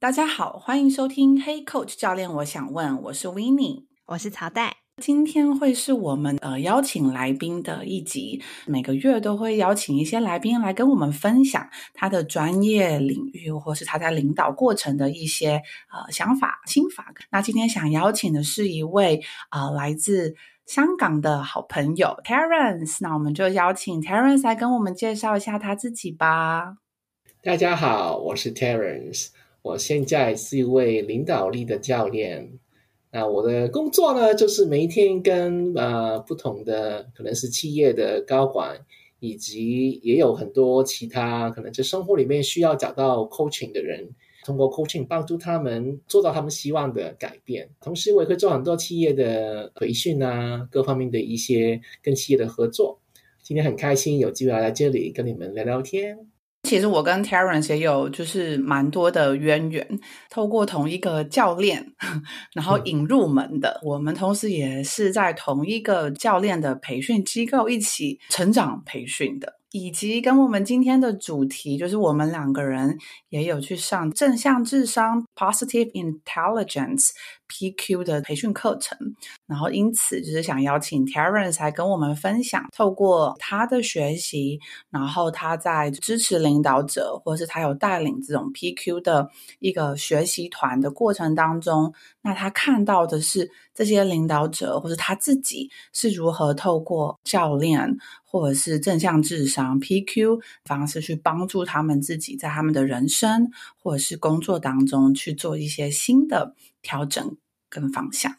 大家好，欢迎收听 Hey Coach 教练，我想问，我是 Winnie，我是曹代。今天会是我们呃邀请来宾的一集，每个月都会邀请一些来宾来跟我们分享他的专业领域，或是他在领导过程的一些呃想法、心法。那今天想邀请的是一位呃来自香港的好朋友 Terence，那我们就邀请 Terence 来跟我们介绍一下他自己吧。大家好，我是 Terence。我现在是一位领导力的教练，那我的工作呢，就是每一天跟呃不同的可能是企业的高管，以及也有很多其他可能在生活里面需要找到 coaching 的人，通过 coaching 帮助他们做到他们希望的改变。同时，我也会做很多企业的培训啊，各方面的一些跟企业的合作。今天很开心有机会来这里跟你们聊聊天。其实我跟 Terence 也有就是蛮多的渊源，透过同一个教练，然后引入门的。嗯、我们同时也是在同一个教练的培训机构一起成长培训的。以及跟我们今天的主题，就是我们两个人也有去上正向智商 （Positive Intelligence, PQ） 的培训课程，然后因此就是想邀请 Terence 来跟我们分享，透过他的学习，然后他在支持领导者，或是他有带领这种 PQ 的一个学习团的过程当中，那他看到的是这些领导者，或是他自己是如何透过教练。或者是正向智商 PQ 方式去帮助他们自己在他们的人生或者是工作当中去做一些新的调整跟方向。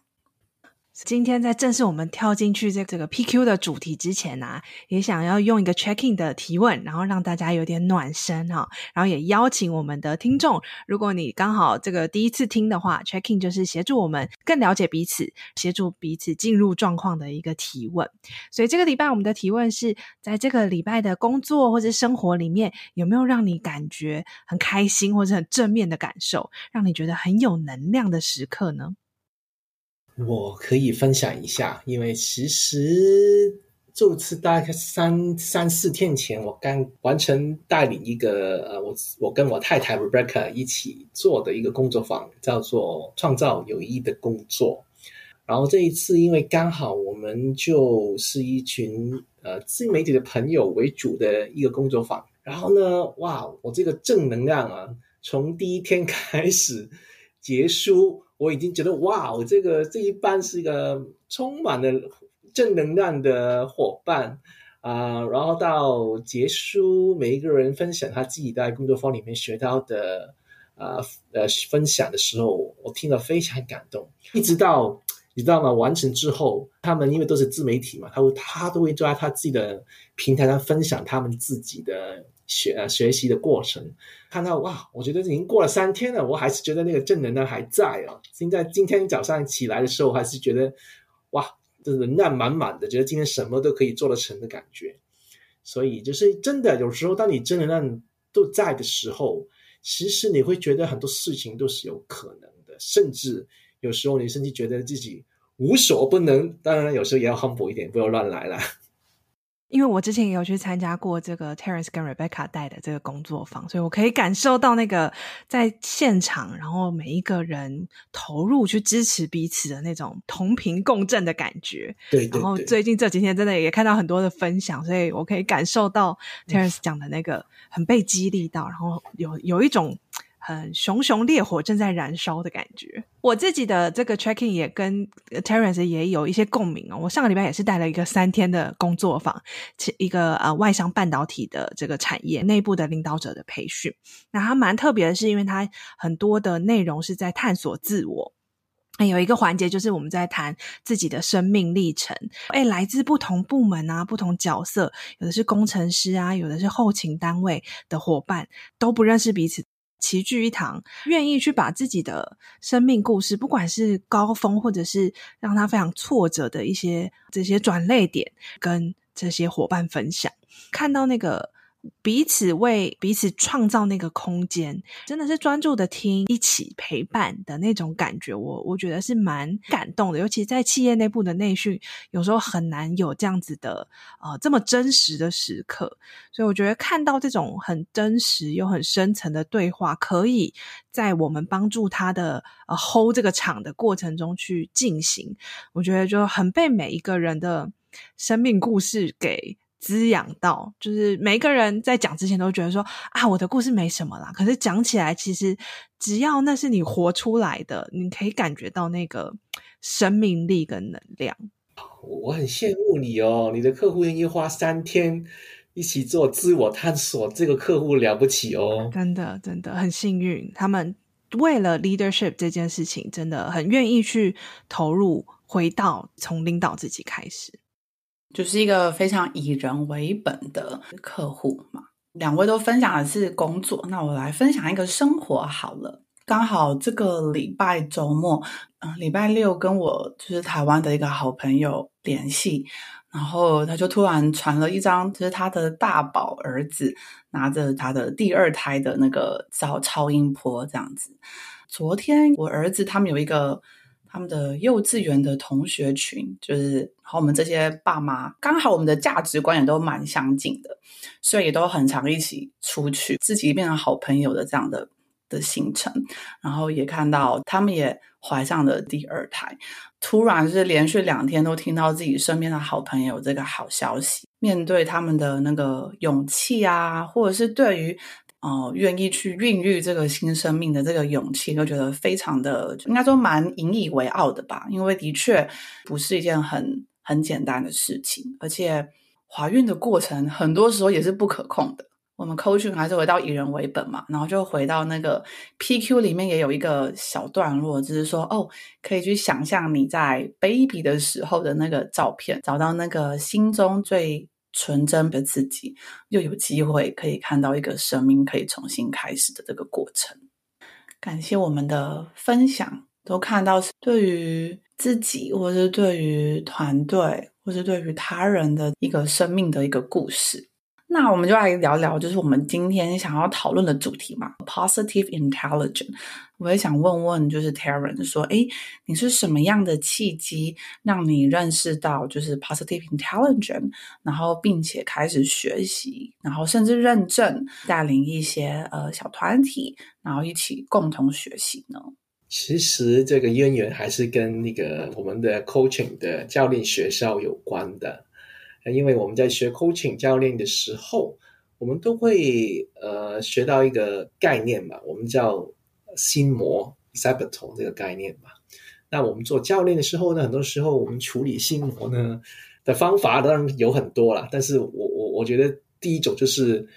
今天在正式我们跳进去这这个 PQ 的主题之前呢、也想要用一个 checking 的提问，然后让大家有点暖身哈，然后也邀请我们的听众，如果你刚好这个第一次听的话，checking 就是协助我们更了解彼此，协助彼此进入状况的一个提问。所以这个礼拜我们的提问是在这个礼拜的工作或者生活里面，有没有让你感觉很开心或者很正面的感受，让你觉得很有能量的时刻呢？我可以分享一下，因为其实这次大概三三四天前，我刚完成带领一个呃，我我跟我太太 Rebecca 一起做的一个工作坊，叫做“创造有意义的工作”。然后这一次，因为刚好我们就是一群呃自媒体的朋友为主的一个工作坊，然后呢，哇，我这个正能量啊，从第一天开始结束。我已经觉得哇，我这个这一班是一个充满了正能量的伙伴啊、然后到结束，每一个人分享他自己在工作坊里面学到的啊呃，呃分享的时候，我听了非常感动。一直到你知道吗？完成之后，他们因为都是自媒体嘛，他会他都会在他自己的平台上分享他们自己的。学学习的过程，看到哇，我觉得已经过了三天了，我还是觉得那个正能量还在哦。现在今天早上起来的时候，还是觉得哇，这能量满满的，觉得今天什么都可以做得成的感觉。所以就是真的，有时候当你正能量都在的时候，其实你会觉得很多事情都是有可能的，甚至有时候你甚至觉得自己无所不能。当然，有时候也要 humble 一点，不要乱来了。因为我之前也有去参加过这个 Terence 跟 Rebecca 带的这个工作坊，所以我可以感受到那个在现场，然后每一个人投入去支持彼此的那种同频共振的感觉。对，对，对。然后最近这几天真的也看到很多的分享，所以我可以感受到 Terence 讲的那个很被激励到，然后有有一种。很熊熊烈火正在燃烧的感觉。我自己的这个 check-in 也跟 Terence 也有一些共鸣哦。我上个礼拜也是带了一个三天的工作坊，一个呃外商半导体的这个产业内部的领导者的培训。那它蛮特别的是，因为它很多的内容是在探索自我。有一个环节就是我们在谈自己的生命历程。诶，来自不同部门啊，不同角色，有的是工程师啊，有的是后勤单位的伙伴，都不认识彼此。齐聚一堂，愿意去把自己的生命故事，不管是高峰或者是让他非常挫折的一些这些转泪点，跟这些伙伴分享，看到那个。彼此为彼此创造那个空间，真的是专注的听，一起陪伴的那种感觉，我我觉得是蛮感动的。尤其在企业内部的内训，有时候很难有这样子的呃这么真实的时刻，所以我觉得看到这种很真实又很深层的对话，可以在我们帮助他的呃 hold 这个场的过程中去进行，我觉得就很被每一个人的生命故事给。滋养到，就是每一个人在讲之前都觉得说啊，我的故事没什么啦。可是讲起来，其实只要那是你活出来的，你可以感觉到那个生命力跟能量。我很羡慕你哦，你的客户愿意花三天一起做自我探索，这个客户了不起哦。真的，真的很幸运，他们为了 leadership 这件事情，真的很愿意去投入，回到从领导自己开始。就是一个非常以人为本的客户嘛。两位都分享的是工作，那我来分享一个生活好了。刚好这个礼拜周末，嗯，礼拜六跟我就是台湾的一个好朋友联系，然后他就突然传了一张，就是他的大宝儿子拿着他的第二胎的那个超超音波这样子。昨天我儿子他们有一个。他们的幼稚园的同学群，就是和我们这些爸妈，刚好我们的价值观也都蛮相近的，所以也都很常一起出去，自己变成好朋友的这样的的行程。然后也看到他们也怀上了第二胎，突然是连续两天都听到自己身边的好朋友这个好消息，面对他们的那个勇气啊，或者是对于。哦、呃，愿意去孕育这个新生命的这个勇气，都觉得非常的，应该说蛮引以为傲的吧。因为的确不是一件很很简单的事情，而且怀孕的过程很多时候也是不可控的。我们 coaching 还是回到以人为本嘛，然后就回到那个 PQ 里面也有一个小段落，就是说哦，可以去想象你在 baby 的时候的那个照片，找到那个心中最。纯真的自己，又有机会可以看到一个生命可以重新开始的这个过程。感谢我们的分享，都看到是对于自己，或是对于团队，或是对于他人的一个生命的一个故事。那我们就来聊聊，就是我们今天想要讨论的主题嘛，Positive Intelligence。我也想问问，就是 Taryn 说，诶，你是什么样的契机让你认识到就是 Positive Intelligence，然后并且开始学习，然后甚至认证，带领一些呃小团体，然后一起共同学习呢？其实这个渊源还是跟那个我们的 Coaching 的教练学校有关的。因为我们在学 coaching 教练的时候，我们都会呃学到一个概念嘛，我们叫心魔 saboteur 这个概念嘛。那我们做教练的时候呢，很多时候我们处理心魔呢的方法当然有很多啦，但是我我我觉得第一种就是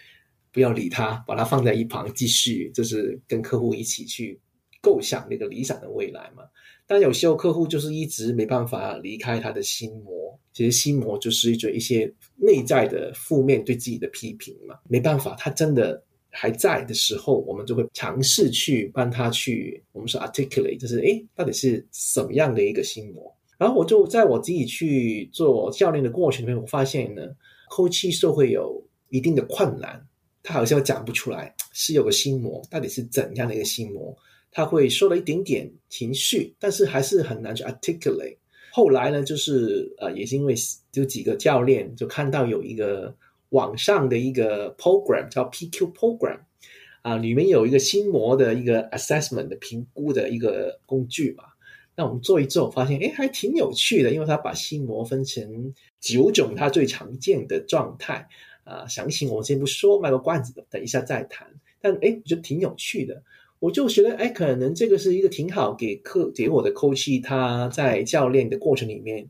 不要理他，把它放在一旁，继续就是跟客户一起去构想那个理想的未来嘛。但有时候客户就是一直没办法离开他的心魔。其实心魔就是一种一些内在的负面对自己的批评嘛，没办法，他真的还在的时候，我们就会尝试去帮他去，我们说 articulate，就是诶，到底是什么样的一个心魔？然后我就在我自己去做教练的过程里面，我发现呢，coach 是会有一定的困难，他好像讲不出来是有个心魔，到底是怎样的一个心魔？他会说了一点点情绪，但是还是很难去 articulate。后来呢，就是呃，也是因为有几个教练就看到有一个网上的一个 program 叫 PQ program 啊，里面有一个心魔的一个 assessment 的评估的一个工具嘛。那我们做一做，发现诶还挺有趣的，因为他把心魔分成九种他最常见的状态啊。详情我先不说，卖个关子，等一下再谈。但诶我觉得挺有趣的。我就觉得，哎，可能这个是一个挺好给客给我的 coach，他在教练的过程里面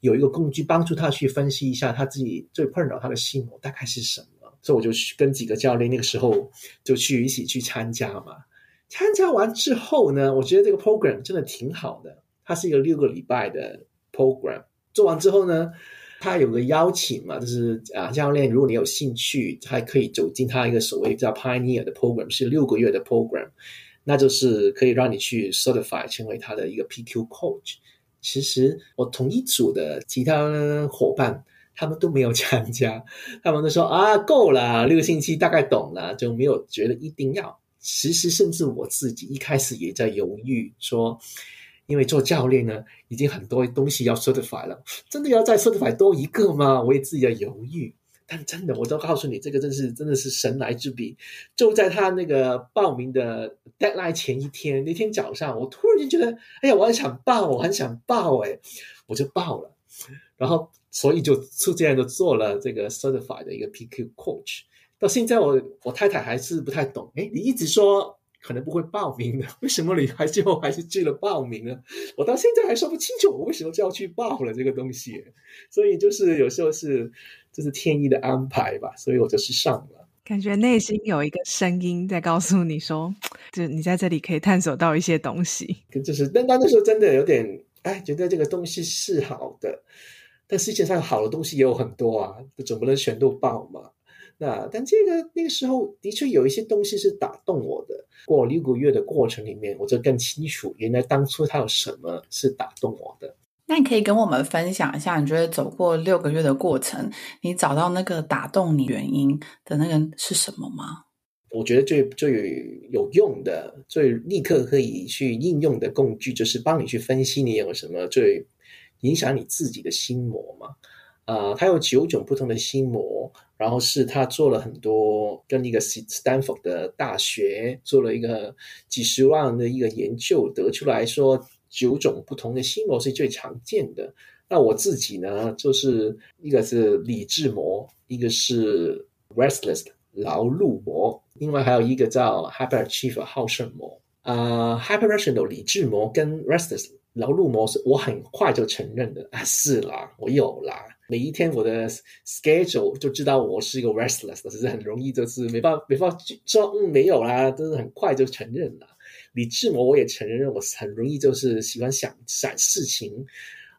有一个工具，帮助他去分析一下他自己最困扰他的心魔大概是什么。所以我就去跟几个教练那个时候就去一起去参加嘛。参加完之后呢，我觉得这个 program 真的挺好的，它是一个六个礼拜的 program。做完之后呢，他有个邀请嘛，就是啊，教练，如果你有兴趣，还可以走进他一个所谓叫 Pioneer 的 program，是六个月的 program，那就是可以让你去 certify 成为他的一个 PQ coach。其实我同一组的其他伙伴，他们都没有参加，他们都说啊，够了，六个星期大概懂了，就没有觉得一定要。其实甚至我自己一开始也在犹豫说。因为做教练呢，已经很多东西要 certify 了，真的要再 certify 多一个吗？我也自己在犹豫。但真的，我都告诉你，这个真是真的是神来之笔。就在他那个报名的 deadline 前一天，那天早上，我突然间觉得，哎呀，我很想报，我很想报，哎，我就报了。然后，所以就就这样就做了这个 certify 的一个 PQ coach。到现在我，我我太太还是不太懂。哎，你一直说。可能不会报名的，为什么你还最后还是去了报名呢？我到现在还说不清楚，我为什么就要去报了这个东西。所以就是有时候是这是天意的安排吧，所以我就是上了。感觉内心有一个声音在告诉你说，就你在这里可以探索到一些东西。就是，但那时候真的有点哎，觉得这个东西是好的，但世界上好的东西也有很多啊，总不能全都报嘛。那但这个那个时候的确有一些东西是打动我的。过六个月的过程里面，我就更清楚原来当初他有什么是打动我的。那你可以跟我们分享一下，你觉得走过六个月的过程，你找到那个打动你原因的那个是什么吗？我觉得最最有用的、最立刻可以去应用的工具，就是帮你去分析你有什么最影响你自己的心魔嘛。啊、呃，它有九种不同的心魔。然后是他做了很多跟一个斯坦福的大学做了一个几十万的一个研究，得出来说九种不同的心魔是最常见的。那我自己呢，就是一个是理智魔，一个是 restless 劳碌魔，另外还有一个叫 hyperachiever 好胜魔。啊、呃、hyper-rational 理智魔跟 restless 劳碌魔是我很快就承认的啊，是啦，我有啦。每一天我的 schedule 就知道我是一个 restless，只是很容易就是没办法没办法说嗯没有啦，真的很快就承认了。理智魔我也承认我很容易就是喜欢想想事情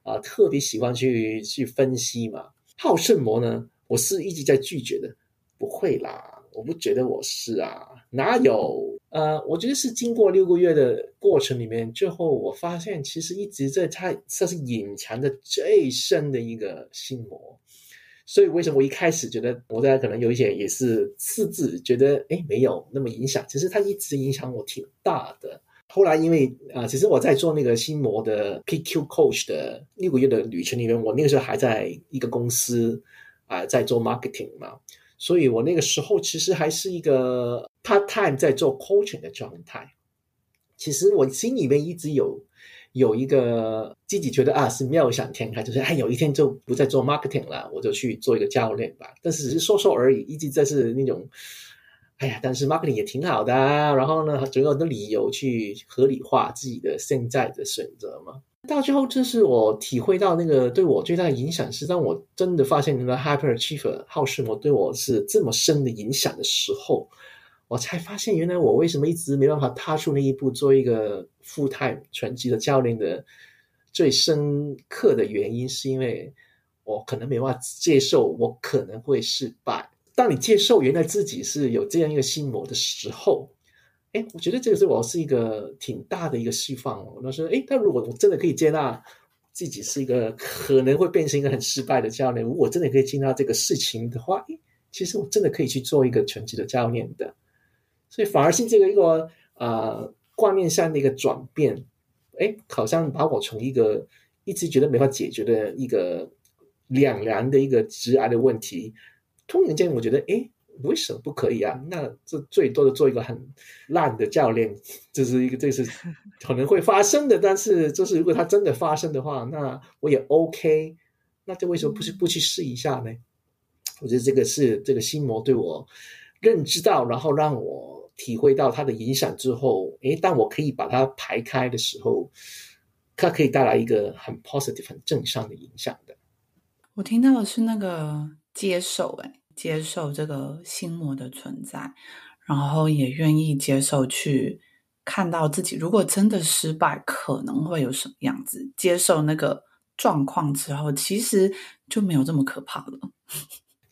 啊、特别喜欢去去分析嘛。好胜魔呢，我是一直在拒绝的，不会啦，我不觉得我是啊，哪有？呃，我觉得是经过六个月的过程里面，最后我发现其实一直在它，它是隐藏的最深的一个心魔。所以为什么我一开始觉得我大家可能有一些也是私自觉得哎没有那么影响，其实它一直影响我挺大的。后来因为啊、其实我在做那个心魔的 PQ Coach 的六个月的旅程里面，我那个时候还在一个公司啊、在做 marketing 嘛。所以我那个时候其实还是一个 part time 在做 coaching 的状态。其实我心里面一直有有一个自己觉得啊是妙想天开，就是哎有一天就不再做 marketing 了，我就去做一个教练吧。但是只是说说而已，一直在是那种哎呀，但是 marketing 也挺好的啊。然后呢，总有的理由去合理化自己的现在的选择嘛。到最后，这是我体会到那个对我最大的影响是，当我真的发现那个 hyperachiever 好胜魔对我是这么深的影响的时候，我才发现原来我为什么一直没办法踏出那一步，做一个 full time 全职的教练的最深刻的原因，是因为我可能没办法接受我可能会失败。当你接受原来自己是有这样一个心魔的时候。哎，我觉得这个是我是一个挺大的一个释放哦。那说，哎，但如果我真的可以接纳自己是一个可能会变成一个很失败的教练，如果真的可以接纳这个事情的话，哎，其实我真的可以去做一个全职的教练的。所以反而是这个一个呃观念上的一个转变，哎，好像把我从一个一直觉得没法解决的一个两难的一个直癌的问题，突然间我觉得，哎。为什么不可以啊？那这最多的做一个很烂的教练，这是一个这是可能会发生的。但是，就是如果它真的发生的话，那我也 OK。那这为什么不去不去试一下呢？我觉得这个是这个心魔对我认知到，然后让我体会到它的影响之后，诶，当我可以把它排开的时候，它可以带来一个很 positive、很正向的影响的。我听到的是那个接受，诶。接受这个心魔的存在，然后也愿意接受去看到自己，如果真的失败，可能会有什么样子？接受那个状况之后，其实就没有这么可怕了。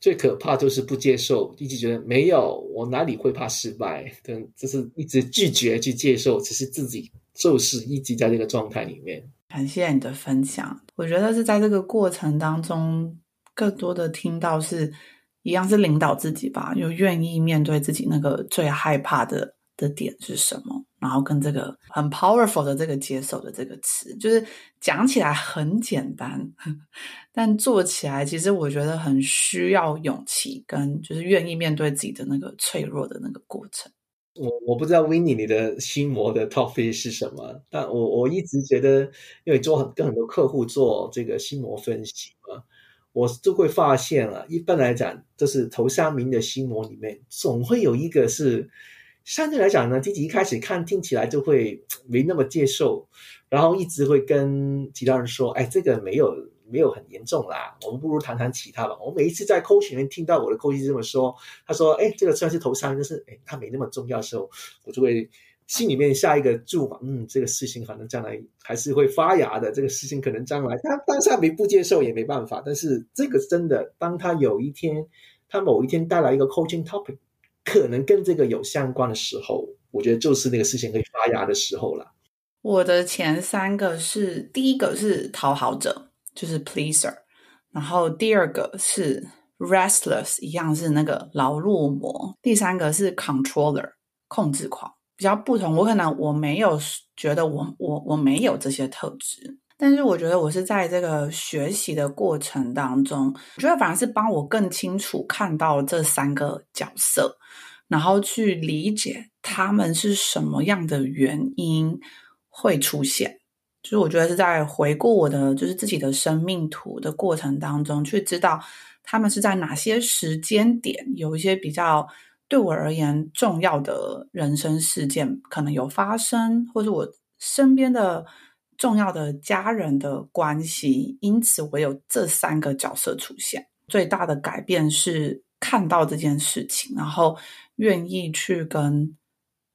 最可怕就是不接受，一直觉得没有，我哪里会怕失败？等就是一直拒绝去接受，只是自己就是一直在这个状态里面。感谢你的分享，我觉得是在这个过程当中，更多的听到是一样是领导自己吧，又愿意面对自己那个最害怕的的点是什么。然后跟这个很 powerful 的这个接受的这个词，就是讲起来很简单，但做起来其实我觉得很需要勇气，跟就是愿意面对自己的那个脆弱的那个过程。我我不知道 Winnie 你的心魔的 topic 是什么，但我我一直觉得，因为做很跟很多客户做这个心魔分析嘛，我就会发现啊，一般来讲，就是头三名的心魔里面，总会有一个是。相对来讲呢，自己一开始看听起来就会没那么接受，然后一直会跟其他人说：“哎，这个没有没有很严重啦，我们不如谈谈其他吧。”我每一次在 coach 里面听到我的 coach 这么说，他说：“哎，这个虽然是头三，但是哎，他没那么重要的时候，我就会心里面下一个注嘛，嗯，这个事情可能将来还是会发芽的，这个事情可能将来他当下没不接受也没办法，但是这个真的，当他有一天，他某一天带来一个 coaching topic。”可能跟这个有相关的时候，我觉得就是那个事情可以发芽的时候了。我的前三个是，第一个是讨好者，就是 pleaser，然后第二个是 restless，一样是那个劳碌魔，第三个是 controller，控制狂，比较不同。我可能我没有觉得我我我没有这些特质。但是我觉得我是在这个学习的过程当中，我觉得反而是帮我更清楚看到这三个角色，然后去理解他们是什么样的原因会出现。就是我觉得是在回顾我的就是自己的生命图的过程当中，去知道他们是在哪些时间点有一些比较对我而言重要的人生事件可能有发生，或者我身边的。重要的家人的关系，因此我有这三个角色出现。最大的改变是看到这件事情，然后愿意去跟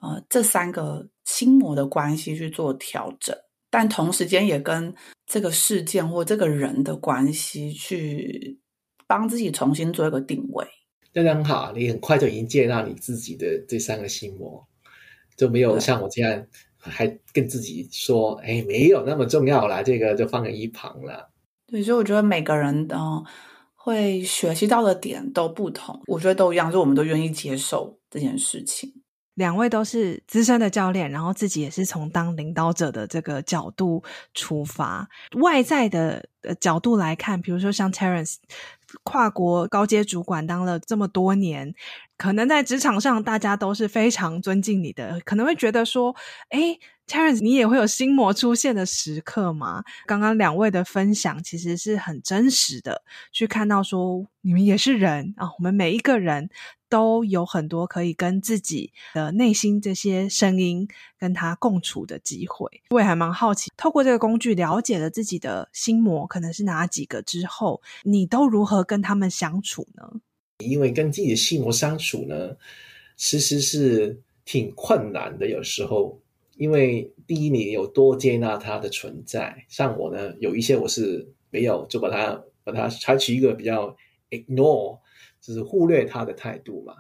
呃这三个心魔的关系去做调整，但同时间也跟这个事件或这个人的关系去帮自己重新做一个定位。这样很好，你很快就已经接纳你自己的这三个心魔，就没有像我这样。还跟自己说：“哎，没有那么重要啦，这个就放在一旁了。”对，所以我觉得每个人的会学习到的点都不同，我觉得都一样，就我们都愿意接受这件事情。两位都是资深的教练，然后自己也是从当领导者的这个角度出发，外在的角度来看，比如说像 Terence 跨国高阶主管当了这么多年。可能在职场上，大家都是非常尊敬你的，可能会觉得说：“诶，Terence，你也会有心魔出现的时刻吗？”刚刚两位的分享其实是很真实的，去看到说你们也是人啊，我们每一个人都有很多可以跟自己的内心这些声音跟他共处的机会。我也还蛮好奇，透过这个工具了解了自己的心魔可能是哪几个之后，你都如何跟他们相处呢？因为跟自己的心魔相处呢，其实是挺困难的。有时候，因为第一，你有多接纳它的存在。像我呢，有一些我是没有，就把它把它采取一个比较 ignore，就是忽略他的态度嘛。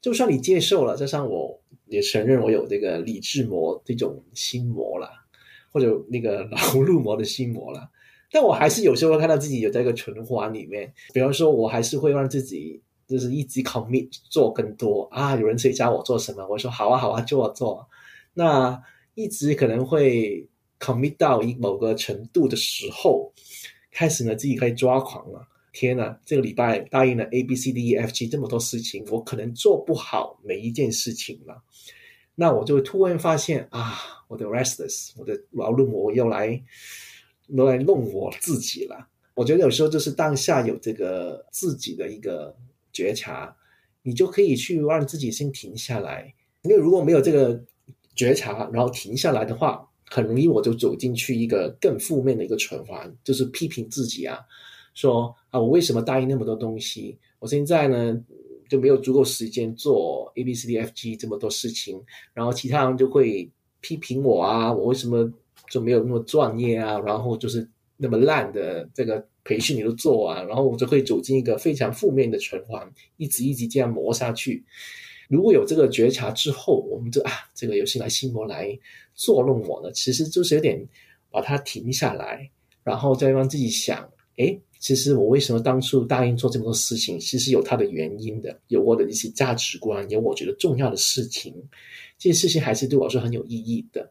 就算你接受了，就像我也承认我有这个理智魔这种心魔啦，或者那个 劳碌魔的心魔啦，但我还是有时候会看到自己有在一个循环里面。比方说，我还是会让自己。就是一直 commit 做更多啊！有人谁教我做什么，我说好啊好啊，就我做。那一直可能会 commit 到一某个程度的时候，开始呢自己可以抓狂了。天呐，这个礼拜答应了 A B C D E F G 这么多事情，我可能做不好每一件事情了。那我就突然发现啊，我的 restless，我的劳碌魔又来又来弄我自己了。我觉得有时候就是当下有这个自己的一个。觉察，你就可以去让自己先停下来。因为如果没有这个觉察，然后停下来的话，很容易我就走进去一个更负面的一个循环，就是批评自己啊，说啊，我为什么答应那么多东西？我现在呢就没有足够时间做 A B C D F G 这么多事情，然后其他人就会批评我啊，我为什么就没有那么专业啊？然后就是那么烂的这个培训你都做完，然后我就会走进一个非常负面的循环，一直一直这样磨下去。如果有这个觉察之后，我们就啊，这个有新来心魔来作弄我呢，其实就是有点把它停下来，然后再让自己想，诶，其实我为什么当初答应做这么多事情，其实有它的原因的，有我的一些价值观，有我觉得重要的事情，这些事情还是对我是很有意义的。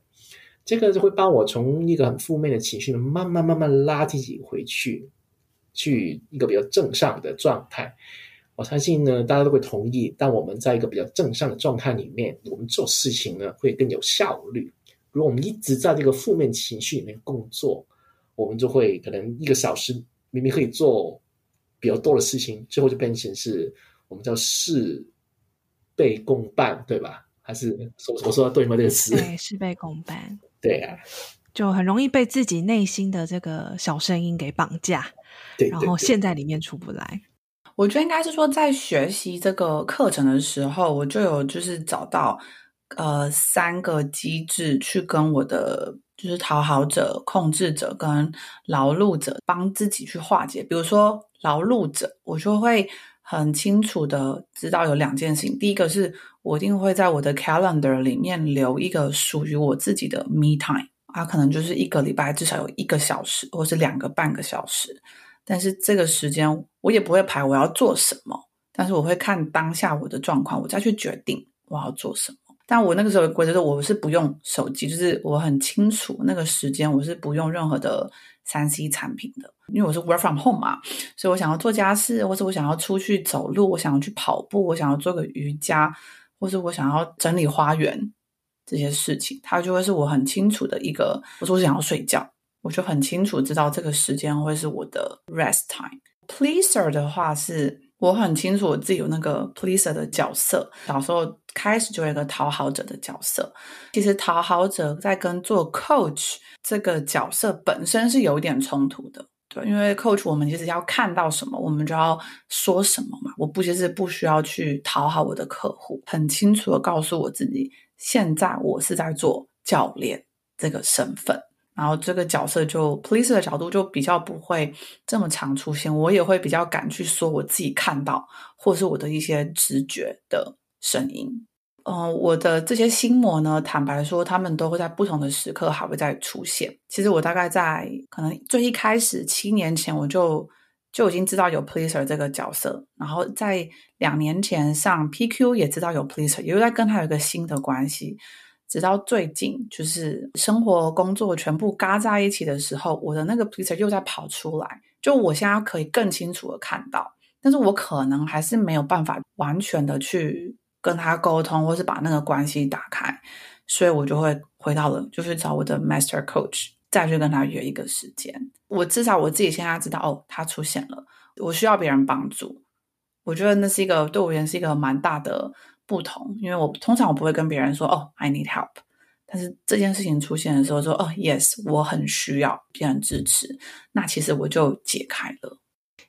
这个就会帮我从一个很负面的情绪，慢慢慢慢拉自己回去，去一个比较正向的状态。我相信呢，大家都会同意。当我们在一个比较正向的状态里面，我们做事情呢会更有效率。如果我们一直在这个负面情绪里面工作，我们就会可能一个小时明明可以做比较多的事情，最后就变成是我们叫事倍功半，对吧？还是我我说的对吗？这个词对，事倍功半。对啊，就很容易被自己内心的这个小声音给绑架，对，然后陷在里面出不来。我觉得应该是说，在学习这个课程的时候，我就有就是找到呃三个机制去跟我的就是讨好者、控制者跟劳碌者帮自己去化解。比如说劳碌者，我就会很清楚的知道有两件事情，第一个是。我一定会在我的 calendar 里面留一个属于我自己的 me time，啊，可能就是一个礼拜至少有一个小时，或是两个半个小时。但是这个时间我也不会排我要做什么，但是我会看当下我的状况，我再去决定我要做什么。但我那个时候的规则是，我是不用手机，就是我很清楚那个时间我是不用任何的三 C 产品的，因为我是 work from home 嘛，所以我想要做家事，或者我想要出去走路，我想要去跑步，我想要做个瑜伽。或是我想要整理花园这些事情，它就会是我很清楚的一个。我说我想要睡觉，我就很清楚知道这个时间会是我的 rest time。Pleaser 的话是我很清楚我自己有那个 pleaser 的角色，小时候开始就有一个讨好者的角色。其实讨好者在跟做 coach 这个角色本身是有一点冲突的。对，因为 coach 我们其实要看到什么，我们就要说什么嘛。我不其实不需要去讨好我的客户，很清楚的告诉我自己，现在我是在做教练这个身份，然后这个角色就 please 的角度就比较不会这么常出现，我也会比较敢去说我自己看到或是我的一些直觉的声音。嗯、我的这些心魔呢，坦白说，他们都会在不同的时刻还会再出现。其实我大概在可能最一开始七年前，我就就已经知道有 pleaser 这个角色，然后在两年前上 PQ 也知道有 pleaser，也又在跟他有一个新的关系。直到最近，就是生活工作全部嘎在一起的时候，我的那个 pleaser 又在跑出来。就我现在可以更清楚的看到，但是我可能还是没有办法完全的去。跟他沟通，或是把那个关系打开，所以我就会回到了，就是找我的 master coach，再去跟他约一个时间。我至少我自己现在知道，哦，他出现了，我需要别人帮助。我觉得那是一个对我而言是一个蛮大的不同，因为我通常我不会跟别人说，哦，I need help。但是这件事情出现的时候，说，哦，Yes，我很需要别人支持，那其实我就解开了。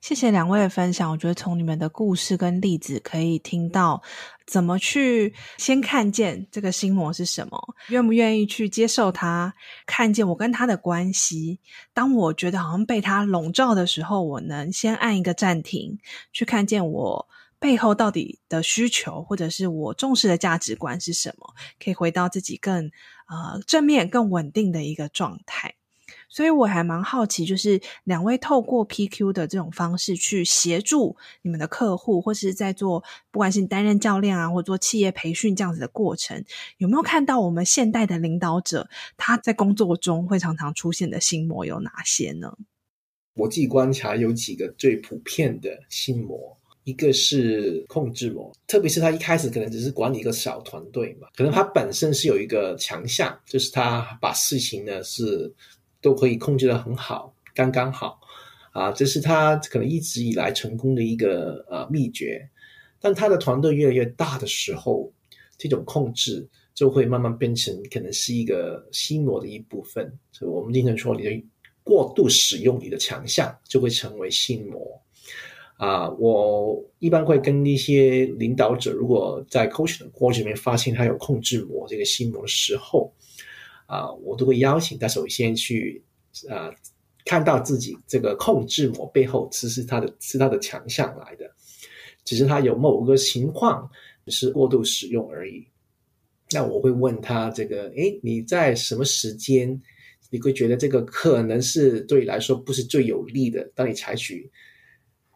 谢谢两位的分享，我觉得从你们的故事跟例子可以听到，怎么去先看见这个心魔是什么，愿不愿意去接受它，看见我跟他的关系。当我觉得好像被他笼罩的时候，我能先按一个暂停，去看见我背后到底的需求，或者是我重视的价值观是什么，可以回到自己更呃正面、更稳定的一个状态。所以我还蛮好奇，就是两位透过 PQ 的这种方式去协助你们的客户，或是在做不管是你担任教练啊，或做企业培训这样子的过程，有没有看到我们现代的领导者他在工作中会常常出现的心魔有哪些呢？我自己观察有几个最普遍的心魔，一个是控制魔，特别是他一开始可能只是管理一个小团队嘛，可能他本身是有一个强项，就是他把事情呢是。都可以控制得很好，刚刚好，啊，这是他可能一直以来成功的一个呃秘诀。但他的团队越来越大的时候，这种控制就会慢慢变成可能是一个心魔的一部分。所以我们经常说，你的过度使用你的强项，就会成为心魔。啊，我一般会跟一些领导者，如果在 coaching 的过程里面发现他有控制魔这个心魔的时候，啊，我都会邀请他首先去啊看到自己这个控制膜背后，其实是他的是他的强项来的，只是他有某个情况只是过度使用而已。那我会问他这个，诶，你在什么时间你会觉得这个可能是对你来说不是最有利的？当你采取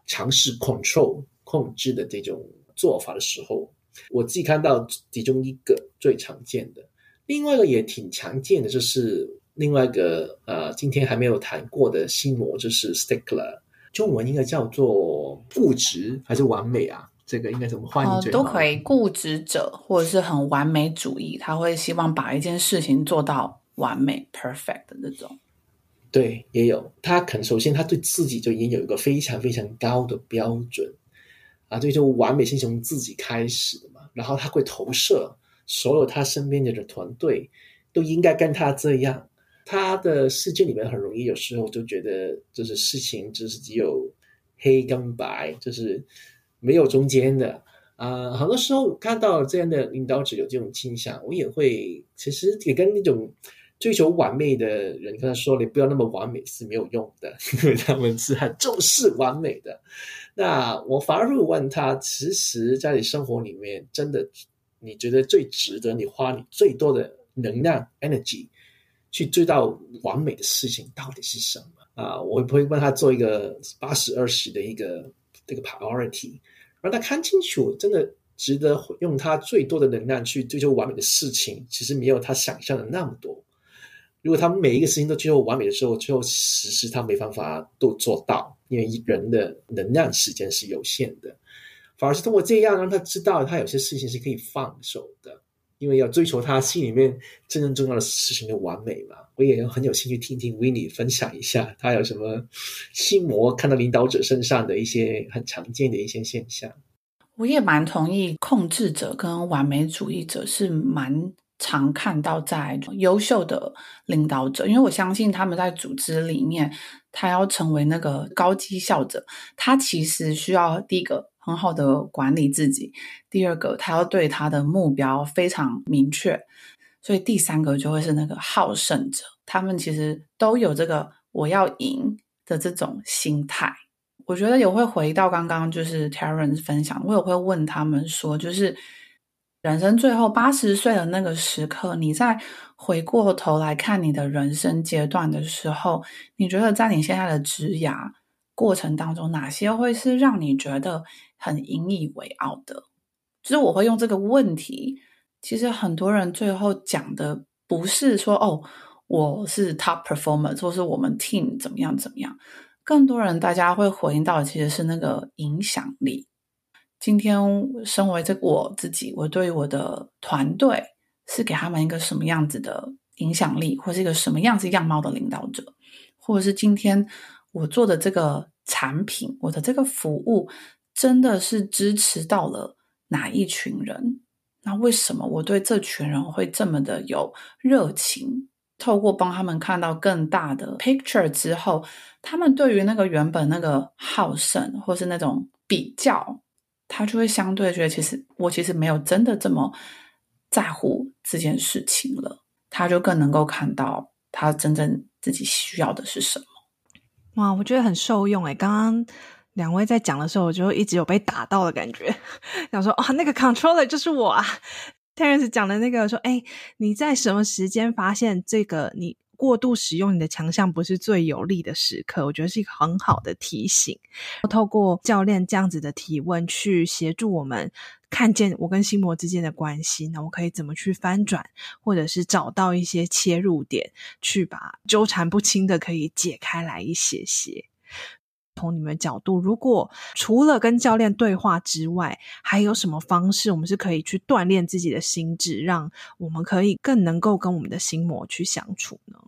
尝试 control 控制的这种做法的时候，我自己看到其中一个最常见的，另外一个也挺常见的，就是另外一个呃，今天还没有谈过的心魔，就是 stickler，中文应该叫做固执还是完美啊？这个应该怎么换都可以，固执者或者是很完美主义，他会希望把一件事情做到完美 perfect 的那种。对，也有他可能首先他对自己就已经有一个非常非常高的标准啊，对，就完美是从自己开始的嘛。然后他会投射所有他身边的人团队都应该跟他这样。他的世界里面很容易有时候就觉得就是事情就是只有黑跟白，就是。没有中间的啊、很多时候看到这样的领导者有这种倾向，我也会其实也跟那种追求完美的人跟他说：“你不要那么完美是没有用的，因为他们是很重视完美的。”那我反而会问他：“其实，在你生活里面，真的你觉得最值得你花你最多的能量 （energy） 去做到完美的事情到底是什么？”啊，我会不会帮他做一个八十二十的一个这个 priority？让他看清楚，真的值得用他最多的能量去追求完美的事情，其实没有他想象的那么多。如果他每一个事情都追求完美的时候，最后实施他没办法都做到，因为人的能量时间是有限的。反而是通过这样让他知道，他有些事情是可以放手的，因为要追求他心里面真正重要的事情的完美嘛。我也很有兴趣听听 Winnie 分享一下，他有什么心魔看到领导者身上的一些很常见的一些现象。我也蛮同意，控制者跟完美主义者是蛮常看到在优秀的领导者，因为我相信他们在组织里面，他要成为那个高绩效者，他其实需要第一个很好的管理自己，第二个他要对他的目标非常明确。所以第三个就会是那个好胜者，他们其实都有这个我要赢的这种心态。我觉得也会回到刚刚就是 Terence 分享，我也会问他们说，就是人生最后八十岁的那个时刻，你再回过头来看你的人生阶段的时候，你觉得在你现在的职涯过程当中，哪些会是让你觉得很引以为傲的？就是我会用这个问题。其实很多人最后讲的不是说哦，我是 top performer，或是我们 team 怎么样怎么样。更多人大家会回应到的其实是那个影响力。今天身为这我自己，我对我的团队是给他们一个什么样子的影响力，或是一个什么样子样貌的领导者，或者是今天我做的这个产品，我的这个服务，真的是支持到了哪一群人？那为什么我对这群人会这么的有热情？透过帮他们看到更大的 picture 之后，他们对于那个原本那个好胜或是那种比较，他就会相对觉得，其实我其实没有真的这么在乎这件事情了。他就更能够看到他真正自己需要的是什么。哇，我觉得很受用诶，刚刚。两位在讲的时候，我就一直有被打到的感觉，想说啊，那个 controller 就是我啊。Terence 讲的那个说，哎，你在什么时间发现这个你过度使用你的强项不是最有利的时刻？我觉得是一个很好的提醒。透过教练这样子的提问，去协助我们看见我跟心魔之间的关系，那我可以怎么去翻转，或者是找到一些切入点，去把纠缠不清的可以解开来一些些。从你们角度，如果除了跟教练对话之外，还有什么方式我们是可以去锻炼自己的心智，让我们可以更能够跟我们的心魔去相处呢？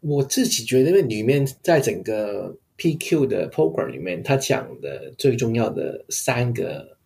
我自己觉得，里面在整个 PQ 的 program 里面，他讲的最重要的三个，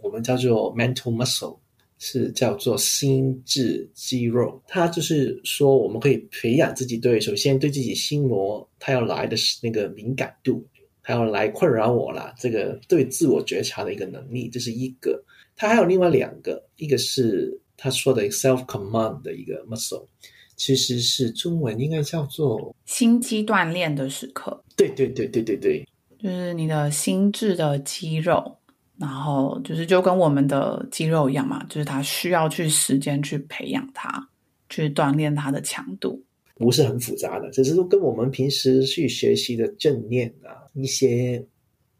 我们叫做 mental muscle。是叫做心智肌肉，它就是说我们可以培养自己对，首先对自己心魔，它要来的是那个敏感度，它要来困扰我啦，这个对自我觉察的一个能力，这是一个。他还有另外两个，一个是他说的 self command 的一个 muscle，其实是中文应该叫做心肌锻炼的时刻。对对对对对对，就是你的心智的肌肉，然后就是就跟我们的肌肉一样嘛，就是它需要去时间去培养它，去锻炼它的强度。不是很复杂的，只是说跟我们平时去学习的正念啊，一些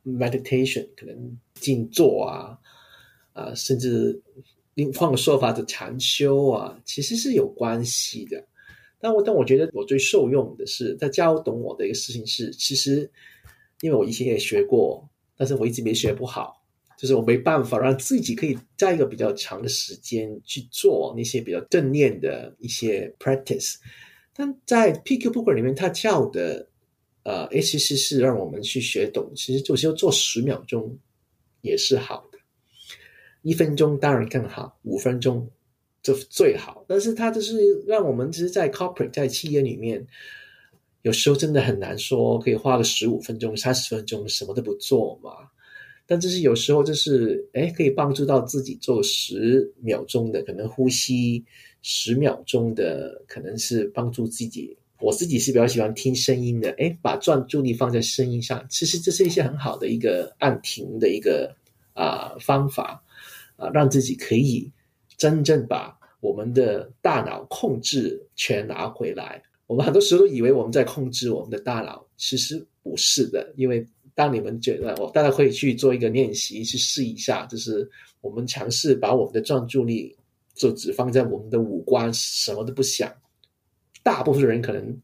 meditation 可能静坐啊，啊，甚至另换个说法的禅修啊，其实是有关系的。但我但我觉得我最受用的是，在教懂我的一个事情是，其实因为我以前也学过，但是我一直没学不好，就是我没办法让自己可以在一个比较长的时间去做那些比较正念的一些 practice。但在 PQ Program 里面，他叫的，呃，其实是让我们去学懂，其实就是要做十秒钟也是好的，一分钟当然更好，五分钟就最好。但是它就是让我们其实，在 corporate 在企业里面，有时候真的很难说可以花个十五分钟、三十分钟什么都不做嘛。但就是有时候就是，哎，可以帮助到自己做十秒钟的可能呼吸。十秒钟的可能是帮助自己，我自己是比较喜欢听声音的，诶，把专注力放在声音上，其实这是一些很好的一个按停的一个啊、方法啊、让自己可以真正把我们的大脑控制权拿回来。我们很多时候都以为我们在控制我们的大脑，其实不是的，因为当你们觉得，我大家可以去做一个练习，去试一下，就是我们尝试把我们的专注力。就只放在我们的五官，什么都不想。大部分人可能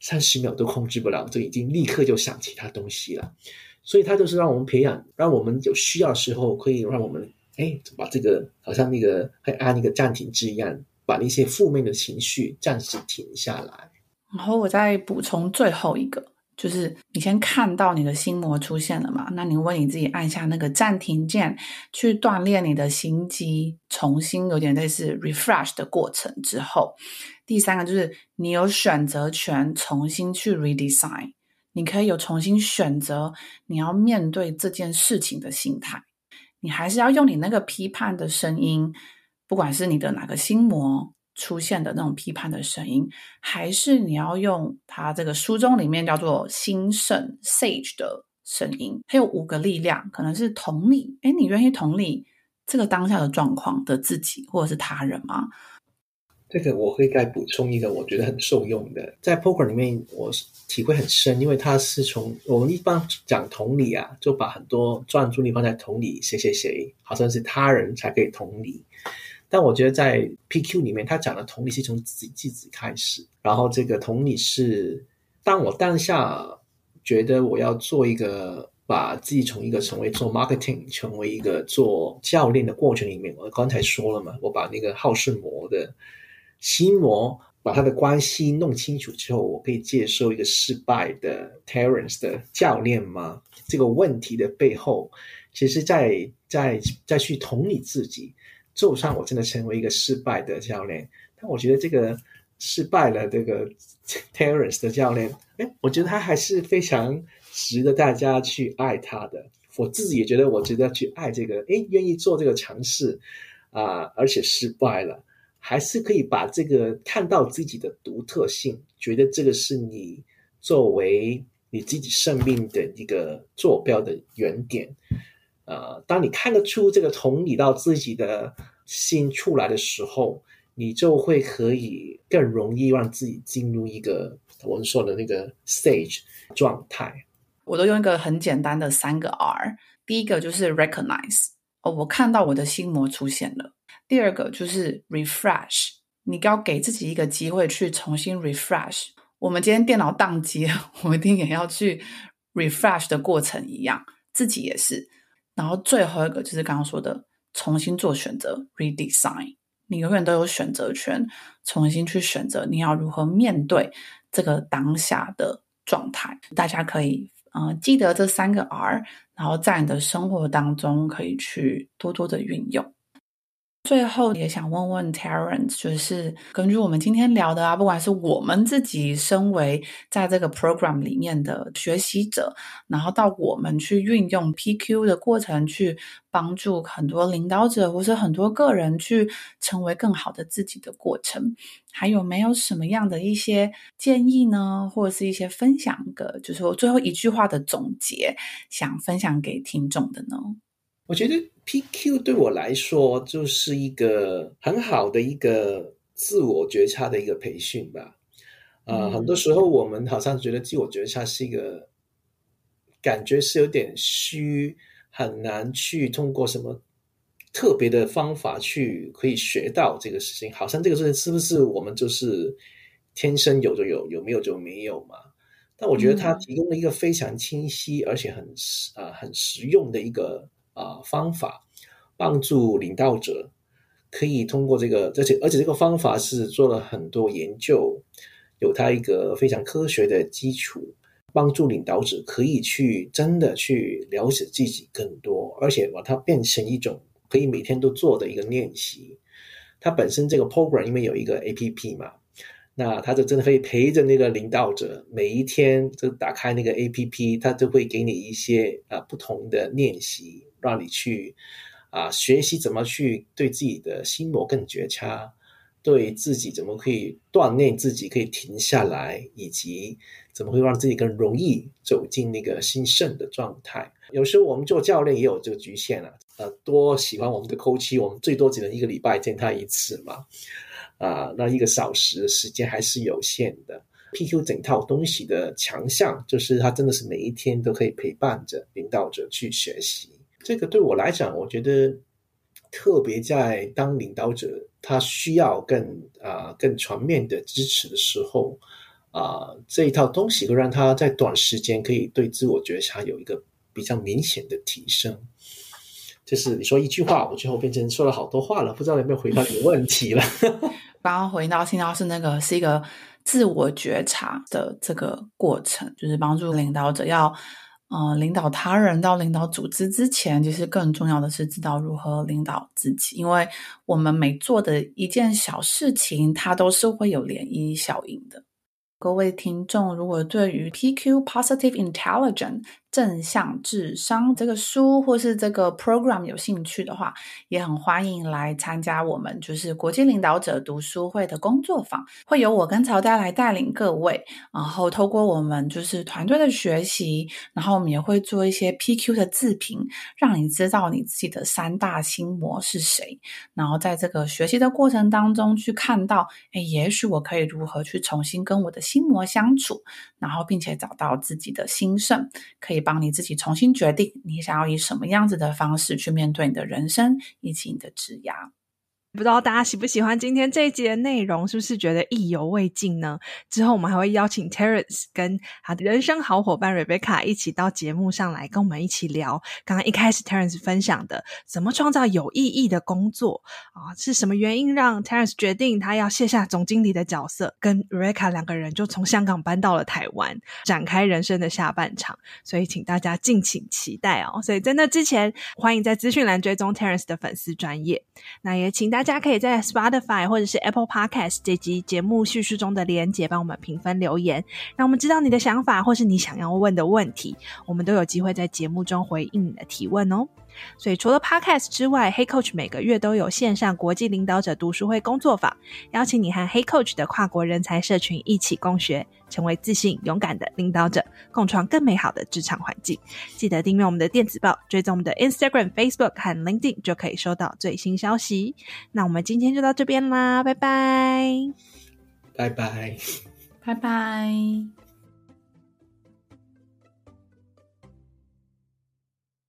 三十秒都控制不了，就已经立刻就想其他东西了。所以，他就是让我们培养，让我们有需要的时候，可以让我们哎，把这个好像那个会按那个暂停键一样，把那些负面的情绪暂时停下来。然后，我再补充最后一个。就是你先看到你的心魔出现了嘛？那你为你自己按下那个暂停键，去锻炼你的心肌，重新有点类似 refresh 的过程之后，第三个就是你有选择权，重新去 redesign，你可以有重新选择你要面对这件事情的心态，你还是要用你那个批判的声音，不管是你的哪个心魔。出现的那种批判的声音，还是你要用他这个书中里面叫做心圣 Sage 的声音，它有五个力量，可能是同理。哎，你愿意同理这个当下的状况的自己或者是他人吗？这个我会再补充一个，我觉得很受用的，在 Program 里面我体会很深，因为它是从我们一般讲同理啊，就把很多专注力放在同理谁谁谁，好像是他人才可以同理。但我觉得在 PQ 里面，他讲的同理是从自己自己开始，然后这个同理是，当我当下觉得我要做一个，把自己从一个成为做 marketing，成为一个做教练的过程里面，我刚才说了嘛，我把那个好胜魔的心魔，把他的关系弄清楚之后，我可以接受一个失败的 Terence 的教练吗？这个问题的背后，其实在在再去同理自己。就算我真的成为一个失败的教练，但我觉得这个失败了这个 Terence 的教练，哎，我觉得他还是非常值得大家去爱他的。我自己也觉得我值得去爱这个，哎，愿意做这个尝试啊，而且失败了，还是可以把这个看到自己的独特性，觉得这个是你作为你自己生命的一个坐标的原点。呃，当你看得出这个同理到自己的心出来的时候，你就会可以更容易让自己进入一个我们说的那个 stage 状态。我都用一个很简单的三个 R，第一个就是 recognize，哦，我看到我的心魔出现了。第二个就是 refresh，你要给自己一个机会去重新 refresh。我们今天电脑宕机，我一定也要去 refresh 的过程一样，自己也是。然后最后一个就是刚刚说的，重新做选择，redesign。你永远都有选择权，重新去选择你要如何面对这个当下的状态。大家可以嗯、呃、记得这三个 R，然后在你的生活当中可以去多多的运用。最后也想问问 Terence，就是根据我们今天聊的啊，不管是我们自己身为在这个 program 里面的学习者，然后到我们去运用 PQ 的过程，去帮助很多领导者或是很多个人去成为更好的自己的过程，还有没有什么样的一些建议呢？或者是一些分享的，就是我最后一句话的总结，想分享给听众的呢？我觉得 PQ 对我来说就是一个很好的一个自我觉察的一个培训吧。啊、呃，很多时候我们好像觉得自我觉察是一个感觉是有点虚，很难去通过什么特别的方法去可以学到这个事情。好像这个事情是不是我们就是天生有就有，有没有就没有嘛？但我觉得它提供了一个非常清晰而且很啊、呃、很实用的一个。啊，方法帮助领导者可以通过这个，而且而且这个方法是做了很多研究，有它一个非常科学的基础，帮助领导者可以去真的去了解自己更多，而且把它变成一种可以每天都做的一个练习。它本身这个 program 因为有一个 APP 嘛，那它就真的可以陪着那个领导者每一天就打开那个 APP，它就会给你一些啊不同的练习。让你去啊学习怎么去对自己的心魔更觉察，对自己怎么可以锻炼自己可以停下来，以及怎么会让自己更容易走进那个兴盛的状态。有时候我们做教练也有这个局限啊，呃，多喜欢我们的 coach，我们最多只能一个礼拜见他一次嘛，啊，那一个小时时间还是有限的。PQ 整套东西的强项就是它真的是每一天都可以陪伴着领导者去学习。这个对我来讲，我觉得特别在当领导者，他需要更啊、更全面的支持的时候，啊、呃、这一套东西会让他在短时间可以对自我觉察有一个比较明显的提升。就是你说一句话，我最后变成说了好多话了，不知道有没有回答你的问题了。刚刚回到听到是那个是一个自我觉察的这个过程，就是帮助领导者要。呃，领导他人到领导组织之前，其实更重要的是知道如何领导自己，因为我们每做的一件小事情，它都是会有涟漪效应的。各位听众，如果对于 PQ Positive Intelligence 正向智商这个书或是这个 program 有兴趣的话，也很欢迎来参加我们就是国际领导者读书会的工作坊，会由我跟曹代来带领各位，然后透过我们就是团队的学习，然后我们也会做一些 PQ 的自评，让你知道你自己的三大心魔是谁，然后在这个学习的过程当中去看到，哎，也许我可以如何去重新跟我的心魔相处，然后并且找到自己的心圣，可以。帮你自己重新决定，你想要以什么样子的方式去面对你的人生以及你的职涯。不知道大家喜不喜欢今天这一集的内容，是不是觉得意犹未尽呢？之后我们还会邀请 Terence 跟他的人生好伙伴 Rebecca 一起到节目上来跟我们一起聊。刚刚一开始 Terence 分享的怎么创造有意义的工作啊，是什么原因让 Terence 决定他要卸下总经理的角色，跟 Rebecca 两个人就从香港搬到了台湾，展开人生的下半场。所以请大家敬请期待哦。所以在那之前，欢迎在资讯栏追踪 Terence 的粉丝专业。那也请大家家。大家可以在 Spotify 或者是 Apple Podcast 这集节目叙述中的连结帮我们评分留言，让我们知道你的想法或是你想要问的问题，我们都有机会在节目中回应你的提问哦。所以除了 Podcast 之外，Hey Coach 每个月都有线上国际领导者读书会工作坊，邀请你和 Hey Coach 的跨国人才社群一起共学，成为自信勇敢的领导者，共创更美好的职场环境。记得订阅我们的电子报，追踪我们的 Instagram、Facebook 和 LinkedIn，就可以收到最新消息。那我们今天就到这边啦，拜拜，拜拜，拜拜。